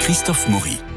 Christophe Maury.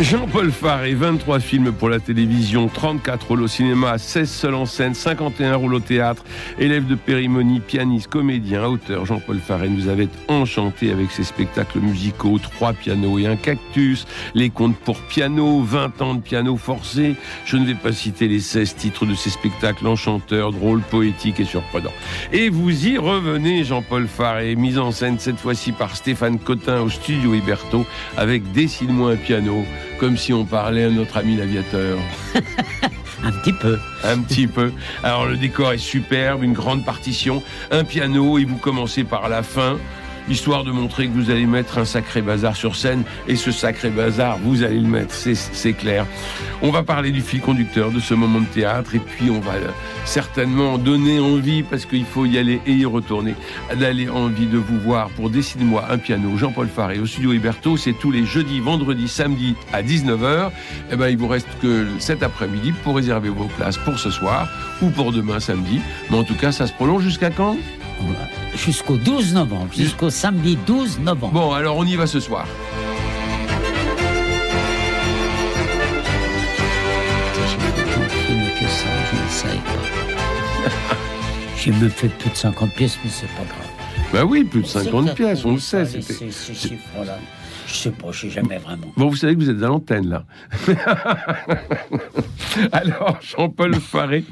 Jean-Paul Faré, 23 films pour la télévision, 34 rôles au cinéma, 16 seuls en scène, 51 rôles au théâtre, élève de périmonie, pianiste, comédien, auteur. Jean-Paul Faré nous avait enchanté avec ses spectacles musicaux, trois pianos et un cactus, les contes pour piano, 20 ans de piano forcé. Je ne vais pas citer les 16 titres de ses spectacles enchanteurs, drôles, poétiques et surprenants. Et vous y revenez, Jean-Paul Faré, mise en scène cette fois-ci par Stéphane Cotin au studio Héberto avec Dessine-moi un piano comme si on parlait à notre ami l'aviateur. un petit peu. Un petit peu. Alors le décor est superbe, une grande partition, un piano et vous commencez par la fin histoire de montrer que vous allez mettre un sacré bazar sur scène. Et ce sacré bazar, vous allez le mettre, c'est clair. On va parler du fil conducteur de ce moment de théâtre, et puis on va certainement donner envie, parce qu'il faut y aller et y retourner, d'aller envie de vous voir pour Décide-moi un piano. Jean-Paul Faré au studio Héberto, c'est tous les jeudis, vendredis, samedis à 19h. Eh ben, il vous reste que cet après-midi pour réserver vos places pour ce soir ou pour demain samedi. Mais en tout cas, ça se prolonge jusqu'à quand? Jusqu'au 12 novembre, jusqu'au samedi 12 novembre. Bon, alors on y va ce soir. que ça, je ne savais pas. J'ai me fait plus de 50 pièces, mais c'est pas grave. Bah oui, plus de 50 pièces, on le sait. Chiffres-là. Je sais pas, je sais jamais vraiment. Bon, vous savez que vous êtes à l'antenne, là. Alors, Jean-Paul Faré,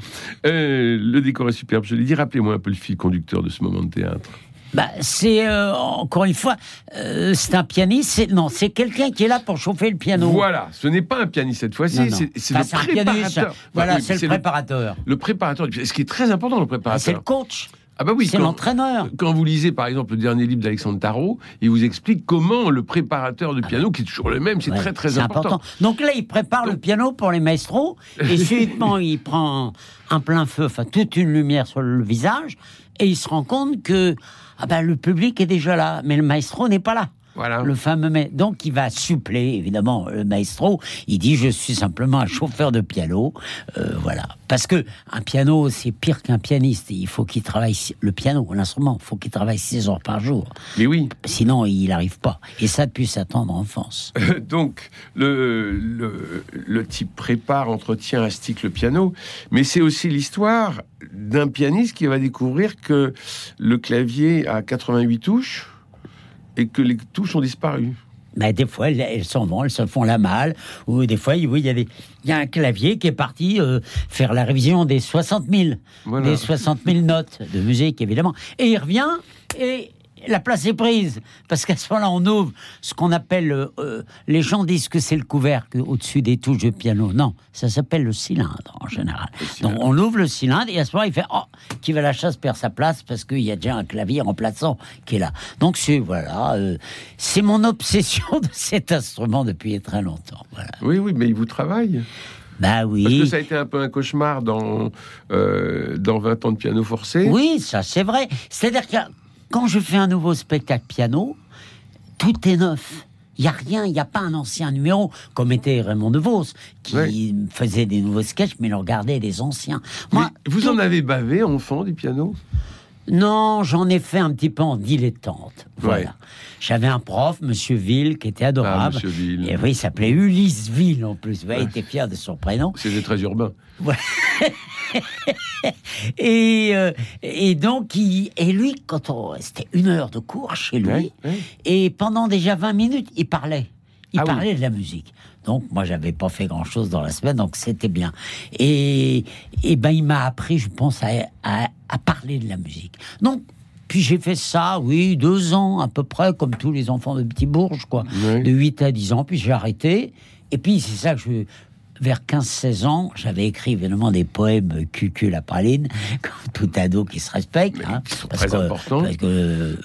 euh, le décor est superbe, je l'ai dit. Rappelez-moi un peu le fil conducteur de ce moment de théâtre. Bah, c'est euh, encore une fois, euh, c'est un pianiste. Non, c'est quelqu'un qui est là pour chauffer le piano. Voilà, ce n'est pas un pianiste cette fois-ci, c'est le préparateur. voilà, c'est le préparateur. Le, préparateur, ce qui est très important, le préparateur. c'est le coach. Ah bah oui, c'est l'entraîneur. Quand vous lisez par exemple le dernier livre d'Alexandre Tarot, il vous explique comment le préparateur de piano, qui est toujours le même, c'est très très important. Donc là, il prépare le piano pour les maestros et subitement il prend un plein feu, enfin toute une lumière sur le visage et il se rend compte que ah ben, le public est déjà là, mais le maestro n'est pas là. Le fameux maître. Donc, il va suppléer, évidemment, le maestro. Il dit Je suis simplement un chauffeur de piano. Euh, voilà. Parce que un piano, c'est pire qu'un pianiste. Il faut qu'il travaille le piano, l'instrument. Il faut qu'il travaille 6 heures par jour. Mais oui. Sinon, il n'arrive pas. Et ça depuis sa tendre enfance. Donc, le, le, le, type prépare, entretient, astique le piano. Mais c'est aussi l'histoire d'un pianiste qui va découvrir que le clavier a 88 touches et que les touches ont disparu. Ben, des fois, elles, s'en vont, elles se font la malle. Ou des fois, oui, il y a, il y a un clavier qui est parti euh, faire la révision des 60 000, des 60 000 notes de musique, évidemment. Et il revient et la place est prise. Parce qu'à ce moment-là, on ouvre ce qu'on appelle. Euh, euh, les gens disent que c'est le couvercle au-dessus des touches de piano. Non, ça s'appelle le cylindre en général. Donc on ouvre le cylindre et à ce moment-là, il fait Oh, qui va la chasse perd sa place parce qu'il y a déjà un clavier remplaçant qui est là. Donc c'est voilà, euh, c'est mon obsession de cet instrument depuis très longtemps. Oui, oui, mais il vous travaille. Bah oui. Parce que ça a été un peu un cauchemar dans, dans 20 ans de piano forcé. Oui, ça c'est vrai. C'est-à-dire que quand je fais un nouveau spectacle piano, tout est neuf. Il n'y a rien, il n'y a pas un ancien numéro, comme était Raymond DeVos, qui faisait des nouveaux sketchs, mais il regardait des anciens. Moi, vous en avez bavé, enfant, du piano? Non, j'en ai fait un petit peu en dilettante. Voilà. J'avais un prof, Monsieur Ville, qui était adorable. Ah, Ville. Et oui, il s'appelait Ulysse Ville en plus. il était fier de son prénom. C'était très urbain. et, euh, et donc, il, et lui, quand on, c'était une heure de cours chez lui, et pendant déjà 20 minutes, il parlait. Il ah parlait de la musique. Donc, moi, j'avais pas fait grand chose dans la semaine, donc c'était bien. Et, et ben, il m'a appris, je pense, à, à, parler de la musique. Donc, puis j'ai fait ça, oui, deux ans à peu près, comme tous les enfants de Petit Bourges, quoi. De 8 à 10 ans, puis j'ai arrêté. Et puis, c'est ça que je, vers 15-16 ans, j'avais écrit évidemment des poèmes cucul la praline, comme tout ado qui se respecte. Hein, parce très important.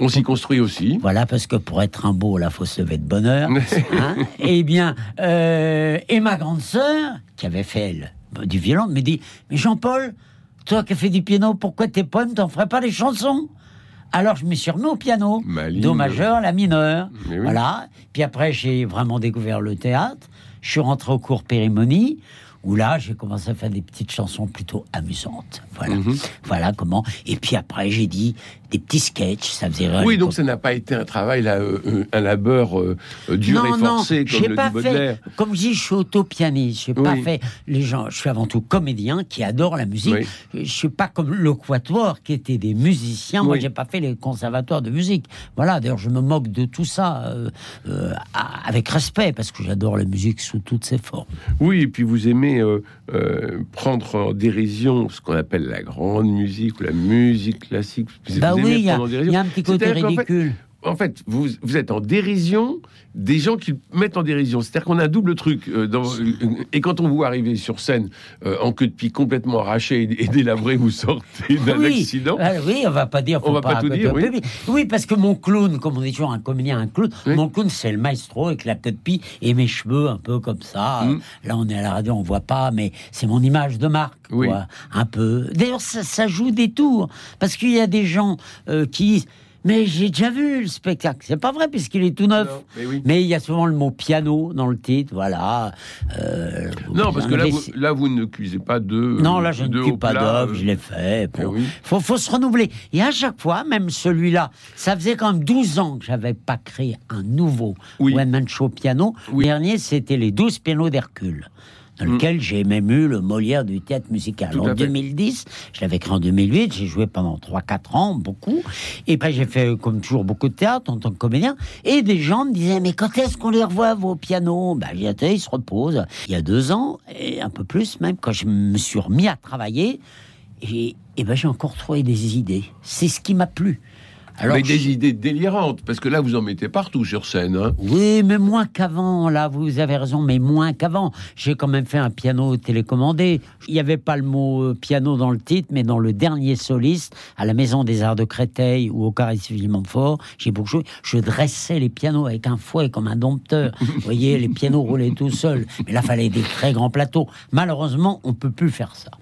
On s'y construit aussi. Voilà, parce que pour être un beau, là, faut se lever de bonheur. hein, et eh bien, euh, et ma grande sœur, qui avait fait elle, du violon, me dit Mais Jean-Paul, toi qui fais du piano, pourquoi tes poèmes, t'en ferais pas des chansons? Alors je me suis remis au piano, do majeur, la mineure, voilà. Puis après j'ai vraiment découvert le théâtre. Je suis rentré au cours Périmonie où là, j'ai commencé à faire des petites chansons plutôt amusantes. Voilà, mhm. voilà comment. Et puis après, j'ai dit des petits sketchs, ça faisait rire. Oui, donc ça n'a pas été un travail, là, euh, euh, un labeur euh, dur et forcé, comme le pas dit Baudelaire. Fait, comme je dis, je suis auto-pianiste. J'ai pas fait les gens. Je suis avant tout comédien qui adore la musique. Je suis pas comme le Quatuor qui était des musiciens. Moi, j'ai pas fait les conservatoires de musique. Voilà. D'ailleurs, je me moque de tout ça avec respect parce que j'adore la musique sous toutes ses formes. Oui, et puis vous aimez euh, euh, prendre en dérision ce qu'on appelle la grande musique ou la musique classique. bah oui, il y, a un petit côté ridicule en fait, vous, vous, êtes en dérision des gens qui mettent en dérision. C'est-à-dire qu'on a un double truc. Euh, dans, et quand on vous arriver sur scène euh, en queue de pied complètement arraché et, délabré, vous sortez d'un accident. Ah oui, on va pas dire. on va pas, tout dire. Oui. oui. parce que mon clown, comme on dit toujours un comédien, un clown, mon clown c'est le maestro avec la queue de pied et mes cheveux un peu comme ça. Mm. Là, on est à la radio, on voit pas, mais c'est mon image de marque. Quoi, un peu. D'ailleurs, ça, joue des tours parce qu'il y a des gens euh, qui mais j'ai déjà vu le spectacle. C'est pas vrai puisqu'il est tout neuf. mais, il y a souvent le mot piano dans le titre, voilà. Euh, non, parce que là vous, là, vous ne cuisez pas de. Non, là, je ne cuise pas d'œuf, je l'ai fait. Il eh faut, faut, se renouveler. Et à chaque fois, même celui-là, ça faisait quand même 12 ans que j'avais pas créé un nouveau one-man show piano. Le dernier, c'était les 12 pianos d'Hercule dans lequel j'ai même eu le Molière du théâtre musical. en 2010, je l'avais créé en 2008, j'ai joué pendant 3-4 ans, beaucoup. Et après, j'ai fait, comme toujours, beaucoup de théâtre en tant que comédien. Et des gens me disaient, mais quand est-ce qu'on les revoit, vos pianos? Ben, ils se reposent. Il y a deux ans, et un peu plus même, quand je me suis remis à travailler, et, et ben, j'ai encore trouvé des idées. C'est ce qui m'a plu. Alors, Avec des idées délirantes, parce que là, vous en mettez partout sur scène. Hein. Oui, mais moins qu'avant, là, vous avez raison, mais moins qu'avant. J'ai quand même fait un piano télécommandé. Il n'y avait pas le mot euh, piano dans le titre, mais dans le dernier soliste, à la Maison des Arts de Créteil ou au Carré Montfort, j'ai beaucoup joué. Je dressais les pianos avec un fouet comme un dompteur. vous voyez, les pianos roulaient tout seuls. Mais là, fallait des très grands plateaux. Malheureusement, on peut plus faire ça.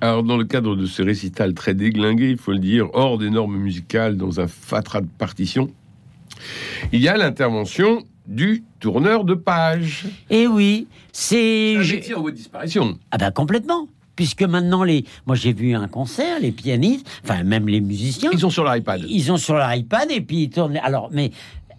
Alors, dans le cadre de ce récital très déglingué, il faut le dire, hors des normes musicales, dans un fatras de partition, il y a l'intervention du tourneur de page. Eh oui, c'est... Un métier en voie de disparition. Ah ben complètement puisque maintenant les, moi j'ai vu un concert, les pianistes, enfin même les musiciens, ils sont sur l'iPad. Ils sont sur l'iPad et puis ils tournent. Alors, mais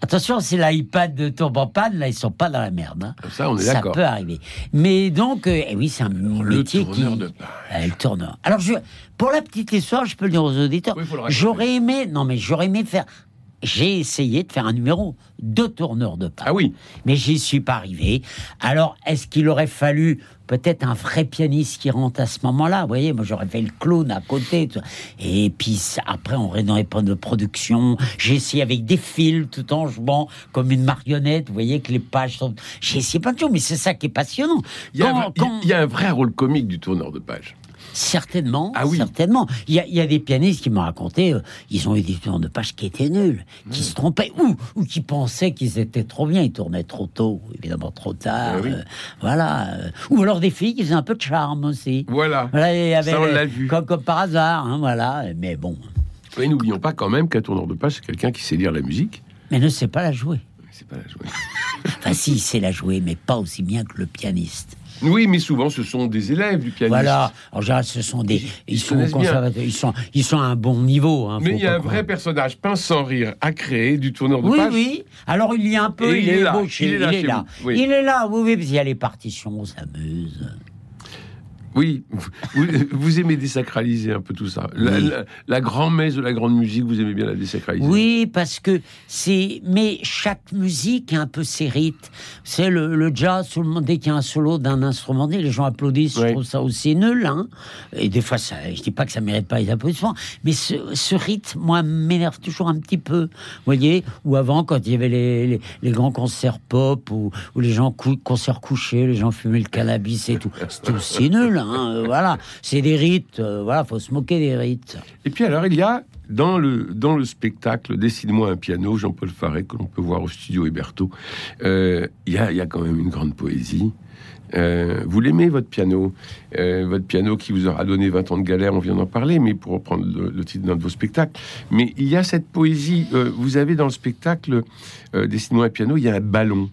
Attention, c'est l'iPad de tombe en panne, là, ils sont pas dans la merde. Hein. Ça, on est d'accord. Ça peut arriver. Mais donc, euh, eh oui, c'est un métier qui... De euh, le tourneur. Alors, je... pour la petite histoire, je peux le dire aux auditeurs, j'aurais aimé... Non, mais j'aurais aimé faire j'ai essayé de faire un numéro de tourneur de pas. Ah oui. Mais j'y suis pas arrivé. Alors, est-ce qu'il aurait fallu peut-être un vrai pianiste qui rentre à ce moment-là? Vous voyez, moi j'aurais fait le clown à côté. Et puis après, on aurait dans les de production. J'ai essayé avec des fils tout en jouant comme une marionnette. Vous voyez que les pages sont. J'ai essayé plein de choses, mais c'est ça qui est passionnant. Il y, a un vrai rôle comique du tourneur de page. Certainement, ah oui. certainement. Il y, a, des pianistes qui m'ont raconté, euh, ils ont eu des tours de page qui étaient nuls, qui se trompaient, ou, ou qui pensaient qu'ils étaient trop bien, ils tournaient trop tôt, évidemment trop tard. Eh euh, voilà. Euh. ou alors des filles qui faisaient un peu de charme aussi. Voilà. Ça, on l'a vu. Comme, par hasard, hein, voilà. Mais bon. Et n'oublions pas quand même qu'un tourneur de page, c'est quelqu'un qui sait lire la musique. Mais ne sait pas la jouer. C'est pas la jouer. enfin, si, il sait la jouer, mais pas aussi bien que le pianiste. Oui, mais souvent ce sont des élèves du pianiste. Voilà, en général, ce sont des. Ils, sont ils sont, ils sont à un bon niveau. Hein, mais il y a un vrai personnage, pince sans rire, à créer du tourneur de oui, page. Oui, oui. Alors il y a un peu. il, est, là. il, est là. Il est là. Il est là. Oui, oui, parce qu'il y a les partitions, on s'amuse. Oui, vous, aimez désacraliser un peu tout ça. La, grand-messe de la grande musique, vous aimez bien la désacraliser. Oui, parce que c'est. Mais chaque musique a un peu ses rites. C'est le, le, jazz, tout le monde, dès qu'il y a un solo d'un instrument, les gens applaudissent. Je trouve ça aussi nul. Hein. Et des fois, ça, je dis pas que ça mérite pas les applaudissements, mais ce, ce rythme, moi, m'énerve toujours un petit peu. Vous voyez Ou avant, quand il y avait les, les, grands concerts pop, ou, les gens concerts couchés, les gens fumaient le cannabis et tout, c'était aussi nul. Hein, euh, voilà, c'est des rites. Euh, voilà, faut se moquer des rites. Et puis alors, il y a dans le, dans le spectacle Décide-moi un piano, Jean-Paul Faré, que l'on peut voir au studio Héberto, il y, a, y a quand même une grande poésie. Euh, vous l'aimez, votre piano euh, Votre piano qui vous aura donné 20 ans de galère, on vient d'en parler, mais pour reprendre le, titre d'un de vos spectacles. Mais il y a cette poésie. Euh, vous avez dans le spectacle Dessine-moi un piano, il y a un ballon,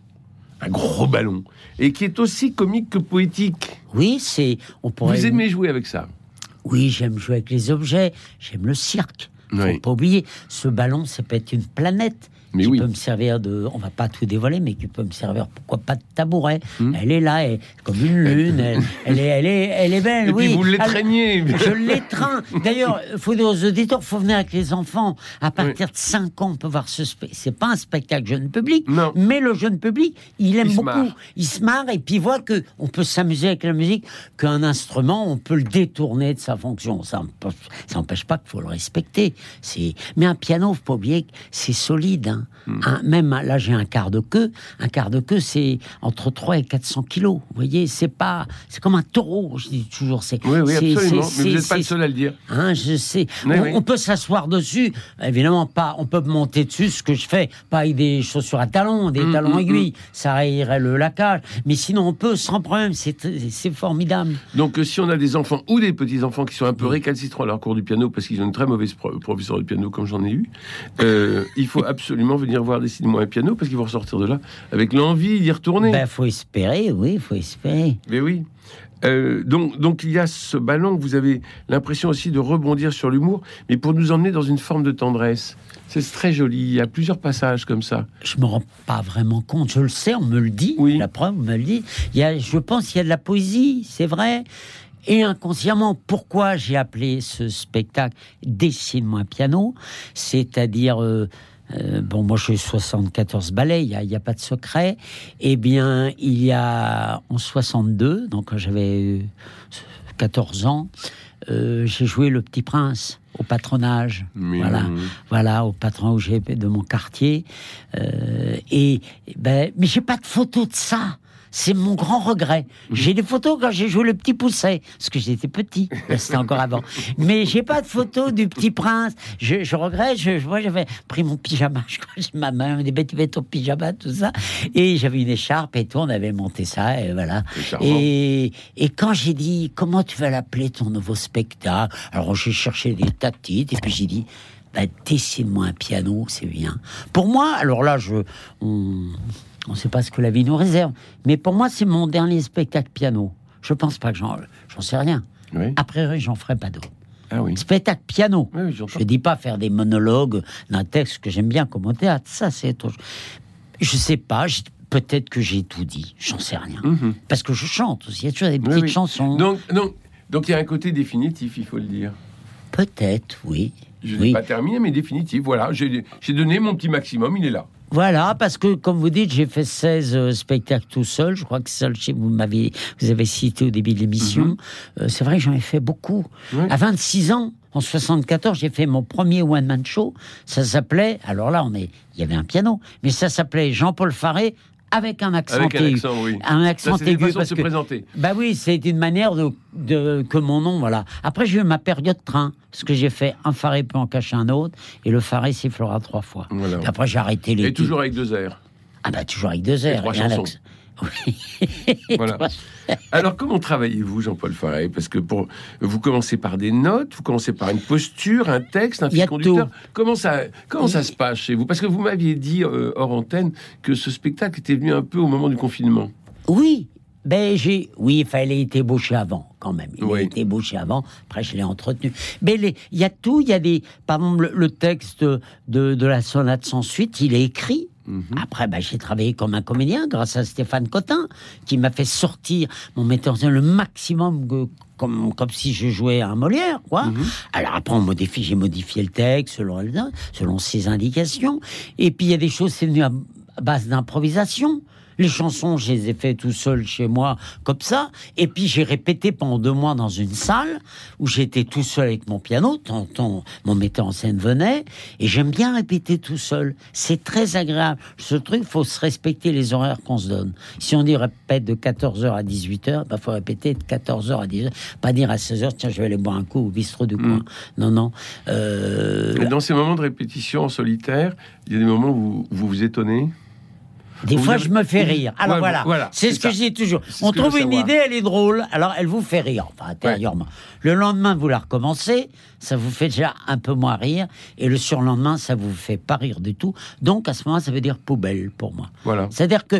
un gros ballon, et qui est aussi comique que poétique. Oui, c'est. On pourrait... Vous aimez jouer avec ça? Oui, j'aime jouer avec les objets, j'aime le cirque. Faut pas oublier, ce ballon, ça peut être une planète qui peut me servir de, on va pas tout dévoiler, mais qui peut me servir, pourquoi pas de tabouret. Hmm. Elle est là, elle, comme une lune, elle, est, elle est, elle est belle. Et oui. Puis vous l'étreignez. Je l'étreins. D'ailleurs, faut aux auditeurs, faut venir avec les enfants. À partir de 5 ans, on peut voir ce spectacle. C'est pas un spectacle jeune public, mais le jeune public, il aime beaucoup. Il se marre et puis il voit que on peut s'amuser avec la musique, qu'un instrument, on peut le détourner de sa fonction. Ça n'empêche pas qu'il faut le respecter. Mais un piano, faut pas oublier que c'est solide. Hein. Hmm. même là, j'ai un quart de queue. Un quart de queue, c'est entre 3 et 400 kilos. Vous voyez, c'est pas, c'est comme un taureau. Je dis toujours. C'est, oui, oui, absolument. Mais vous n'êtes pas le seul à le dire. Hein, je sais. on, peut s'asseoir dessus. Évidemment, pas. On peut monter dessus, ce que je fais, pas avec des chaussures à talons, des hmm, talons hmm, aiguilles. Ça rayerait le lacage. Mais sinon, on peut sans problème. C'est, formidable. Donc, euh, si on a des enfants ou des petits enfants qui sont un peu récalcitrants à leur cours du piano parce qu'ils ont une très mauvaise professeur de piano, comme j'en ai eu, euh, il faut absolument venir voir Décide-moi un piano parce qu'ils vont ressortir de là avec l'envie d'y retourner. Ben, faut espérer, oui, faut espérer. Mais oui. Euh, donc, donc il y a ce ballon, vous avez l'impression aussi de rebondir sur l'humour, mais pour nous emmener dans une forme de tendresse. C'est très joli, il y a plusieurs passages comme ça. Je me rends pas vraiment compte, je le sais, on me le dit, oui. la preuve, on me le dit. Il y a, je pense qu'il y a de la poésie, c'est vrai. Et inconsciemment, pourquoi j'ai appelé ce spectacle Dessine-moi un piano C'est-à-dire, euh, euh, bon, moi j'ai 74 ballets, il n'y a, pas de secret. Eh bien, il y a en 62, donc quand j'avais 14 ans, euh, j'ai joué Le Petit Prince au patronage, voilà, voilà, au patron où j'ai de mon quartier. et ben, mais j'ai pas de photo de ça. C'est mon grand regret. J'ai des photos quand j'ai joué le petit pousset, parce que j'étais petit, c'était encore avant. Mais j'ai pas de photos du petit prince. Je, regrette, je, moi j'avais pris mon pyjama, je crois, ma main, des bêtes au pyjama, tout ça. Et j'avais une écharpe et tout, on avait monté ça, et voilà. Et, et quand j'ai dit, comment tu vas l'appeler ton nouveau spectacle? Alors j'ai cherché des tas de titres, et puis j'ai dit, bah, dessine-moi un piano, c'est bien. Pour moi, alors là, je, on ne sait pas ce que la vie nous réserve. Mais pour moi, c'est mon dernier spectacle piano. Je pense pas que j'en, j'en sais rien. Après, j'en ferai pas d'autres. Ah oui. Spectacle piano. je ne dis pas faire des monologues d'un texte que j'aime bien comme au théâtre. Ça, c'est autre Je sais pas. Peut-être que j'ai tout dit. J'en sais rien. Mhm. Parce que je chante aussi. Il y a toujours des petites chansons. Donc, donc, donc, il y a un côté définitif, il faut le dire. Peut-être, oui. Je n'ai pas terminé, mais définitif. Voilà, j'ai donné mon petit maximum, il est là. Voilà, parce que comme vous dites, j'ai fait 16 euh, spectacles tout seul. Je crois que seul chez vous m'avez vous avez cité au début de l'émission. Mhm. Euh, c'est vrai que j'en ai fait beaucoup. À 26 ans, en 74, j'ai fait mon premier one man show. Ça s'appelait, alors là, on est, il y avait un piano, mais ça s'appelait Jean-Paul Faré avec un accent avec un aigu. Accent, oui. Un accent aigu. Parce de se présenter. Bah oui, c'est une manière de, de, que mon nom, voilà. Après, j'ai eu ma période train, parce que j'ai fait un faré peut en cacher un autre, et le faré sifflera trois fois. après, j'ai arrêté les. Et toujours avec deux airs. Ah bah toujours avec deux airs. Et trois chansons. Voilà. Alors, comment travaillez-vous, Jean-Paul Faré Parce que pour vous commencez par des notes, vous commencez par une posture, un texte, un fil conducteur. Comment ça, comment ça se passe chez vous? Parce que vous m'aviez dit euh, hors antenne que ce spectacle était venu un peu au moment du confinement. Oui, ben j'ai, oui, il fallait être ébauché avant quand même. Il a été ébauché avant. Après, je l'ai entretenu. Mais il y a tout. Il y a des, par exemple, le, texte de, de, la sonate sans suite, il est écrit. Mhm. Après, bah, j'ai travaillé comme un comédien grâce à Stéphane Cotin, qui m'a fait sortir mon metteur en le maximum comme, comme si je jouais un Molière, quoi. Mhm. Alors après, on modifie, j'ai modifié le texte selon, selon ses indications. Et puis, il y a des choses, c'est venu à base d'improvisation. Les chansons, je les ai fait tout seul chez moi, comme ça. Et puis j'ai répété pendant deux mois dans une salle où j'étais tout seul avec mon piano. Tonton, mon metteur en scène venait. Et j'aime bien répéter tout seul. C'est très agréable. Ce truc, faut se respecter les horaires qu'on se donne. Si on dit répète de 14h à 18h, il bah, faut répéter de 14h à 18h. Pas dire à 16h, tiens, je vais aller boire un coup au bistrot du coin. Mm. Non, non. Euh... dans ces moments de répétition en solitaire, il y a des moments où vous vous étonnez des fois, je me fais rire. Alors voilà, c'est ce que je dis toujours. On trouve une idée, elle est drôle, alors elle vous fait rire, enfin intérieurement. Le lendemain, vous la recommencez, ça vous fait déjà un peu moins rire, et le surlendemain, ça vous fait pas rire du tout. Donc à ce moment, ça veut dire poubelle pour moi. Voilà. C'est-à-dire que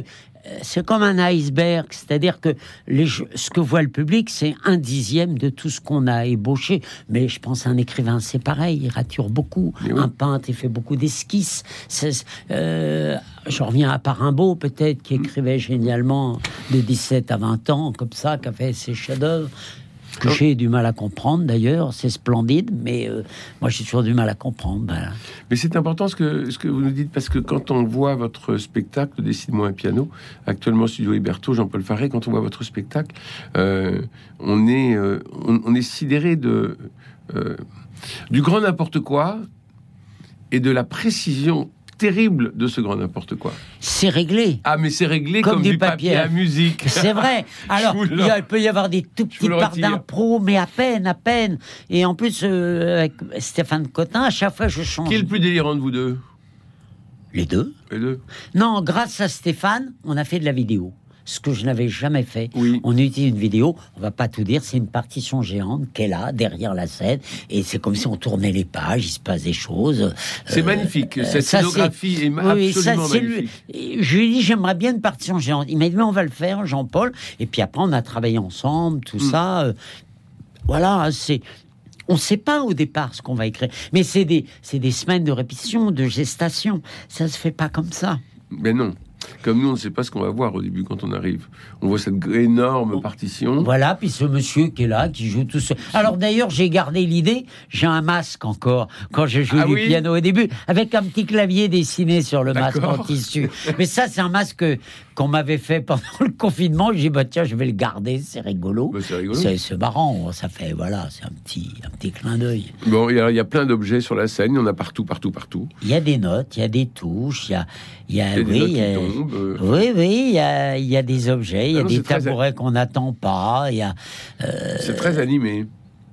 c'est comme un iceberg, c'est-à-dire que les, ce que voit le public, c'est un dixième de tout ce qu'on a ébauché. Mais je pense un écrivain, c'est pareil, il rature beaucoup. Un peintre, il fait beaucoup d'esquisses. Euh, je reviens à Parimbo, peut-être, qui écrivait génialement de 17 à 20 ans, comme ça, qui a fait ses chefs-d'œuvre que j'ai du mal à comprendre d'ailleurs. C'est splendide, mais euh, moi j'ai toujours du mal à comprendre. Mais c'est important ce que, vous nous dites, parce que quand on voit votre spectacle, Décide-moi un piano, actuellement Studio Héberto, Jean-Paul Faré, quand on voit votre spectacle, euh, on, est, euh, on, est sidéré de, du grand n'importe quoi et de la précision terrible de ce grand n'importe quoi. C'est réglé. Ah, mais c'est réglé comme, du papier. à musique. C'est vrai. Alors, il, peut y avoir des tout petits parts d'impro, mais à peine, à peine. Et en plus, euh, avec Stéphane Cotin, à chaque fois, je change. Qui est le plus délirant de vous deux? Les deux. Les deux? Non, grâce à Stéphane, on a fait de la vidéo ce que je n'avais jamais fait. Oui. On utilise une vidéo, on va pas tout dire, c'est une partition géante qu'elle a derrière la scène, et c'est comme si on tournait les pages, il se passe des choses. C'est euh, magnifique, cette scénographie est, absolument magnifique. Je lui ai dit, j'aimerais bien une partition géante. Il m'a dit, mais on va le faire, Jean-Paul. Et puis après, on a travaillé ensemble, tout mm. ça. Euh, voilà, c'est on ne sait pas au départ ce qu'on va écrire. Mais c'est des, des semaines de répétition, de gestation. Ça se fait pas comme ça. Mais non. Comme nous, on ne sait pas ce qu'on va voir au début quand on arrive. On voit cette énorme partition. Voilà, puis ce monsieur qui est là, qui joue tout seul. Alors d'ailleurs, j'ai gardé l'idée, j'ai un masque encore, quand je joue ah du piano au début, avec un petit clavier dessiné sur le masque en tissu. Mais ça, c'est un masque qu'on m'avait fait pendant le confinement. J'ai dit, bah, tiens, je vais le garder, c'est rigolo. Bah, c'est marrant, ça fait, voilà, c'est un petit, un petit clin d'œil. Bon, il y, a plein d'objets sur la scène, il y en a partout, partout, partout. Il y a des notes, il y a des touches, il y a, il y a, oui, euh. oui, oui, il y a, il y a des objets, il y a ah des tabourets qu'on n'attend pas, il y a. Euh, c'est très animé.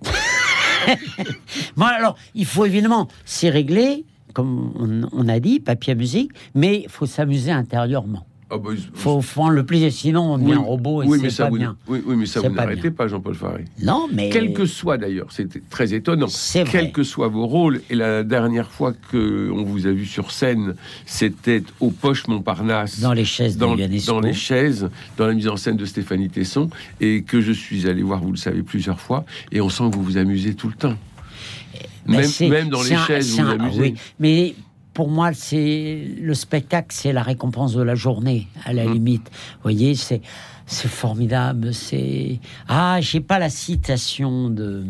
bon, alors, il faut évidemment, c'est réglé, comme on, on, a dit, papier à musique, mais il faut s'amuser intérieurement. Ah bah, faut prendre le plaisir, sinon on devient un robot et oui, c'est pas bien. Oui, oui, mais ça vous n'arrêtez pas, Jean-Paul Faré. Non, mais quel que soit d'ailleurs, c'était très étonnant. Quels que soient vos rôles, et la dernière fois que on vous a vu sur scène, c'était au Poche Montparnasse, dans les chaises, dans, dans les chaises, dans la mise en scène de Stéphanie Tesson, et que je suis allé voir, vous le savez, plusieurs fois, et on sent que vous vous amusez tout le temps. Ben, même, même, dans les chaises, vous vous amusez. Oui, mais pour moi, c'est le spectacle, c'est la récompense de la journée, à la mmh. limite. Vous voyez, c'est formidable. C'est ah, j'ai pas la citation de.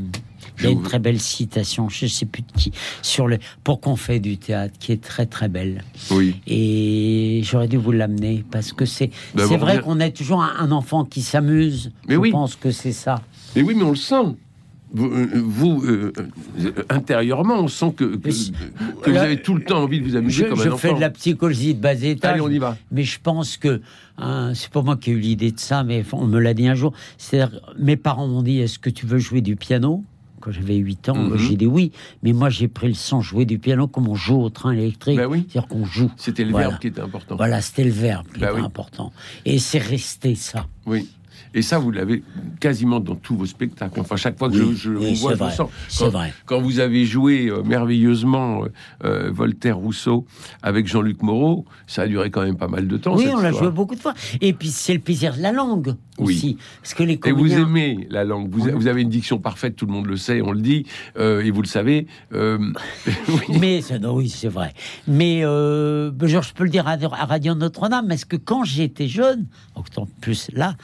Il y a une très belle citation, je sais plus de qui, sur le pour qu'on fait du théâtre, qui est très très belle. Oui. Et j'aurais dû vous l'amener parce que c'est ben, c'est vrai qu'on est toujours un, enfant qui s'amuse. Mais je pense que c'est ça. Mais oui, mais on le sent vous, euh, euh, intérieurement, on sent que, que, vous avez tout le temps envie de vous amuser je, comme un je fais de la psychologie de bas étage. Allez, on y va. Mais je pense que hein, c'est pas moi qui ai eu l'idée de ça, mais on me l'a dit un jour. cest mes parents m'ont dit Est-ce que tu veux jouer du piano? Quand j'avais 8 ans, mhm. j'ai dit oui, mais moi j'ai pris le son jouer du piano comme on joue au train électrique. Ben oui. C'est-à-dire qu'on joue. C'était le verbe qui était important. Voilà, c'était le verbe qui ben était important. Et c'est resté ça. Oui. Et ça, vous l'avez quasiment dans tous vos spectacles. Enfin, chaque fois que je, je vois, je sens. Quand, vrai. quand vous avez joué euh, merveilleusement euh, euh, Voltaire-Rousseau avec Jean-Luc Moreau, ça a duré quand même pas mal de temps. Oui, on l'a joué beaucoup de fois. Et puis, c'est le plaisir de la langue aussi. Parce que les comédiens... Et vous aimez la langue. Vous, vous, avez une diction parfaite, tout le monde le sait, on le dit, et vous le savez. Mais, oui, c'est vrai. Mais, je peux le dire à, à Radio Notre-Dame, parce que quand j'étais jeune, en plus là,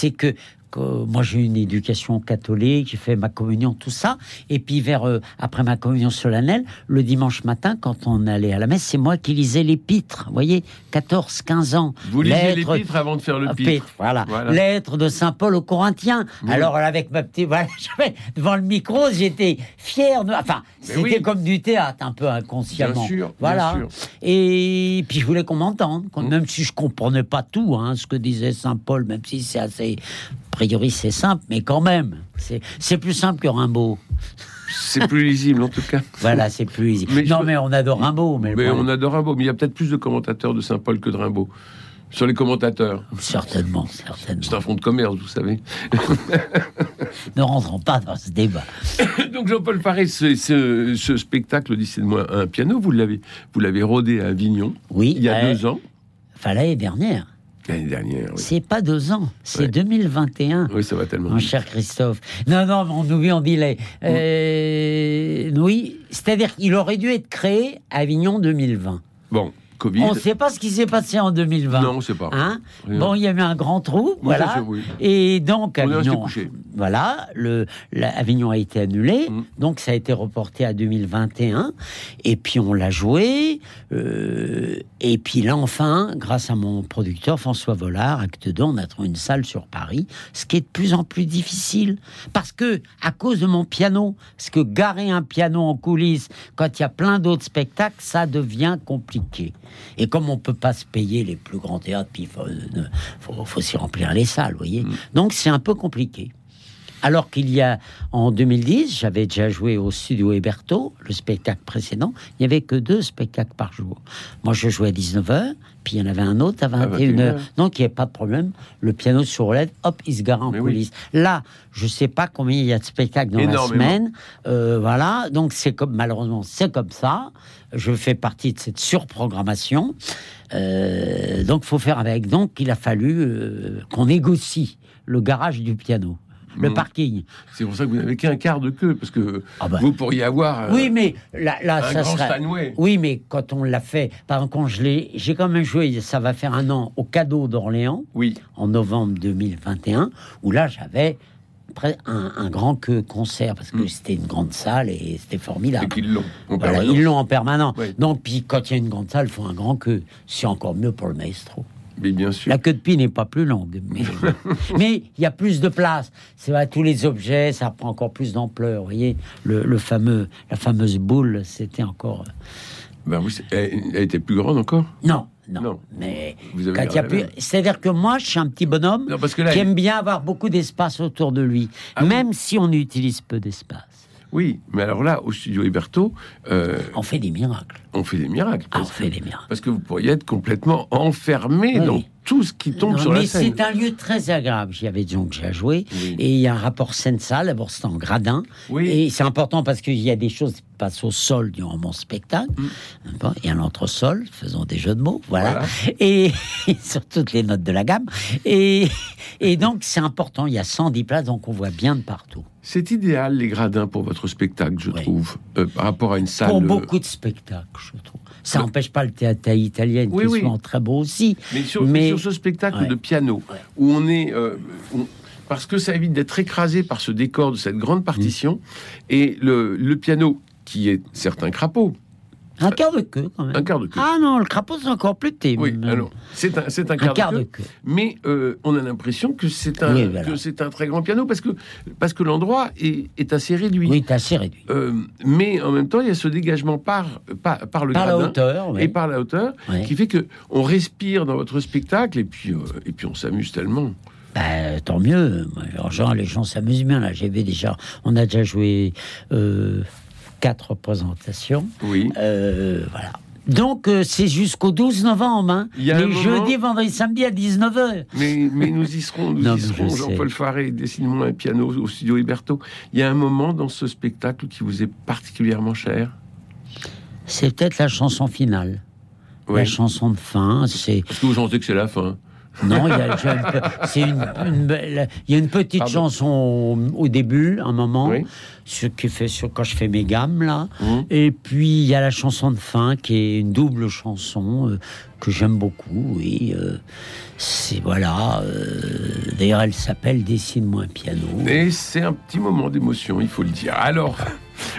c'est que moi j'ai une éducation catholique, j'ai fait ma communion, tout ça. Et puis vers euh, après ma communion solennelle, le dimanche matin, quand on allait à la messe, c'est moi qui lisais l'épître. Vous voyez, 14, 15 ans. Vous lisez l'épître avant de faire le pitre. Voilà. Lettre de Saint Paul aux Corinthiens. Alors avec ma petite, voilà, devant le micro, j'étais fier. De... Enfin, c'était comme du théâtre, un peu inconsciemment. Bien sûr. Voilà. Bien sûr. Et puis je voulais qu'on m'entende, mm. même si je comprenais pas tout, hein, ce que disait Saint Paul, même si c'est assez priori, c'est simple, mais quand même, c'est plus simple que Rimbaud. C'est plus lisible en tout cas. Voilà, c'est plus lisible. non, mais on adore Rimbaud. Mais, mais on adore Rimbaud, mais il y a peut-être plus de commentateurs de Saint-Paul que de Rimbaud. Sur les commentateurs. Certainement, certainement. C'est un fonds de commerce, vous savez. ne rentrons pas dans ce débat. Donc Jean-Paul Paré, ce, ce, spectacle, de moi un piano, vous l'avez, vous l'avez rodé à Avignon. Oui. Il y a deux ans. Enfin l'année dernière. L'année dernière. Oui. C'est pas deux ans, c'est 2021. Oui, ça va tellement. Mon cher Christophe. Non, non, on oublie, on dit les. Euh, oui, c'est-à-dire qu'il aurait dû être créé à Avignon 2020. Bon. On ne sait pas ce qui s'est passé en 2020. Non, on ne sait pas. Hein bon, il y a eu un grand trou, voilà. Et donc, Avignon, voilà, le, Avignon a été annulé, mm. donc ça a été reporté à 2021. Et puis on l'a joué. Euh, et puis là, enfin, grâce à mon producteur François Vollard, acte 2, on a trouvé une salle sur Paris, ce qui est de plus en plus difficile. Parce que, à cause de mon piano, parce que garer un piano en coulisses, quand il y a plein d'autres spectacles, ça devient compliqué. Et comme on peut pas se payer les plus grands théâtres, puis il faut, euh, faut, s'y remplir les salles, vous voyez. Mm. Donc c'est un peu compliqué. Alors qu'il y a, en 2010, j'avais déjà joué au studio Héberto, le spectacle précédent, il n'y avait que deux spectacles par jour. Moi, je jouais à 19h, puis il y en avait un autre à 21h. Donc, il n'y avait pas de problème. Le piano sur roulette, hop, il se gare en coulisses. Là, je ne sais pas combien il y a de spectacles dans la semaine. Euh, voilà, donc c'est comme, malheureusement, c'est comme ça. Je fais partie de cette surprogrammation. Euh, donc, faut faire avec. Donc, il a fallu euh, qu'on négocie le garage du piano le hmm. parking. C'est pour ça que vous n'avez qu'un quart de queue, parce que ah bah. vous pourriez avoir. Euh, oui, mais là, un ça grand serait. Oui, mais quand on l'a fait, par exemple, quand je l'ai, j'ai quand même joué, ça va faire un an au cadeau d'Orléans, oui. en novembre 2021, où là j'avais un, un, grand queue concert parce que hmm. c'était une grande salle et c'était formidable. Et qu'ils l'ont en voilà, Ils l'ont en permanent. Donc, puis quand il y a une grande salle, il faut un grand queue. C'est encore mieux pour le maestro. Mais bien sûr. La queue de pie n'est pas plus longue, mais il y a plus de place. C'est à tous les objets, ça prend encore plus d'ampleur. Vous voyez, le, fameux, la fameuse boule, c'était encore. Euh, ben oui, elle, était plus grande encore? Non. Non, mais c'est-à-dire que moi, je suis un petit bonhomme qui aime bien avoir beaucoup d'espace autour de lui, ah même si on utilise peu d'espace. Oui, mais alors là, au studio Héberto... Euh, on fait des miracles. On fait des miracles. Ah, on fait des miracles. Parce que vous pourriez être complètement enfermé dans tout ce qui tombe sur la scène. Mais c'est un lieu très agréable. J'y avais donc j'ai joué. Et il y a un rapport scène-salle. D'abord, c'est en gradin. Oui. Et c'est important parce qu'il y a des choses qui passent au sol durant mon spectacle. Mm. Il y a l'entresol, faisons des jeux de mots. Voilà. Et sur toutes les notes de la gamme. Et, et donc, c'est important. Il y a 110 places, donc on voit bien de partout. C'est idéal, les gradins, pour votre spectacle, je trouve, euh, par rapport à une salle. Pour beaucoup de spectacles, je trouve. Ça n'empêche pas le théâtre italien, qui est souvent très beau aussi. Mais sur, sur ce spectacle de piano, où on est. Euh, parce que ça évite d'être écrasé par ce décor de cette grande partition, mm. et le, le piano, qui est certes un crapaud, un quart de queue, quand même. Un quart de queue. Ah non, le crapaud, c'est encore plus thé. Oui, alors, c'est un, un, quart, quart de, queue, Mais euh, on a l'impression que c'est un, c'est un très grand piano parce que, parce que l'endroit est, est, assez réduit. Oui, assez réduit. Euh, mais en même temps, il y a ce dégagement par, par, par le par gradin la hauteur, et par la hauteur qui fait que on respire dans votre spectacle et puis, euh, et puis on s'amuse tellement. Bah, tant mieux. Genre, les gens s'amusent bien. Là, j'ai vu déjà, on a déjà joué quatre représentations. Oui. Euh, voilà. Donc, euh, c'est jusqu'au 12 novembre. Hein. Les jeudis, vendredi, samedi à 19h. Mais, mais nous y serons, nous y serons. Jean-Paul Faré, dessine-moi un piano au studio Héberto. Il y a un moment dans ce spectacle qui vous est particulièrement cher? C'est peut-être la chanson finale. La chanson de fin. C'est... Parce que vous sentez que c'est la fin non, il y a, une, y a une petite chanson au, début, un moment, ce qui fait sur quand je fais mes gammes là, mmh. et puis il y a la chanson de fin qui est une double chanson euh, que j'aime beaucoup. Oui, euh, c'est voilà, euh, D'ailleurs, elle s'appelle Dessine-moi un piano. Et c'est un petit moment d'émotion, il faut le dire. Alors,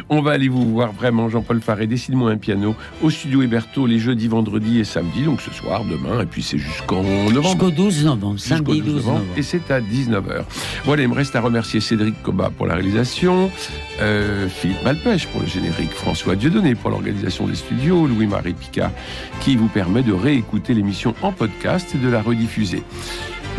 on va aller vous voir vraiment, Jean-Paul Faré, Dessine-moi un piano, au studio Héberto les jeudis, vendredis et samedis, donc ce soir, demain, et puis c'est jusqu'en novembre. Jusqu'au 12 novembre, samedi 12 novembre. Et c'est à 19h. Voilà, il me reste à remercier Cédric Coba pour la réalisation, euh, Philippe Malpêche pour le générique, François Dieudonné pour l'organisation des studios, Louis-Marie Picard qui vous permet de réécouter l'émission en podcast et de la rediffuser.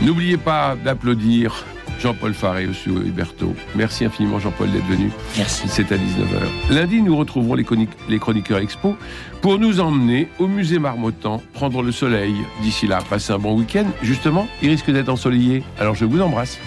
N'oubliez pas d'applaudir Jean-Paul Faré au studio Huberto. Merci infiniment Jean-Paul d'être venu. Merci. C'est à 19h. Lundi, nous retrouverons les, les chroniqueurs expo pour nous emmener au musée Marmottan, prendre le soleil. D'ici là, passez un bon week-end. Justement, il risque d'être ensoleillé. Alors je vous embrasse.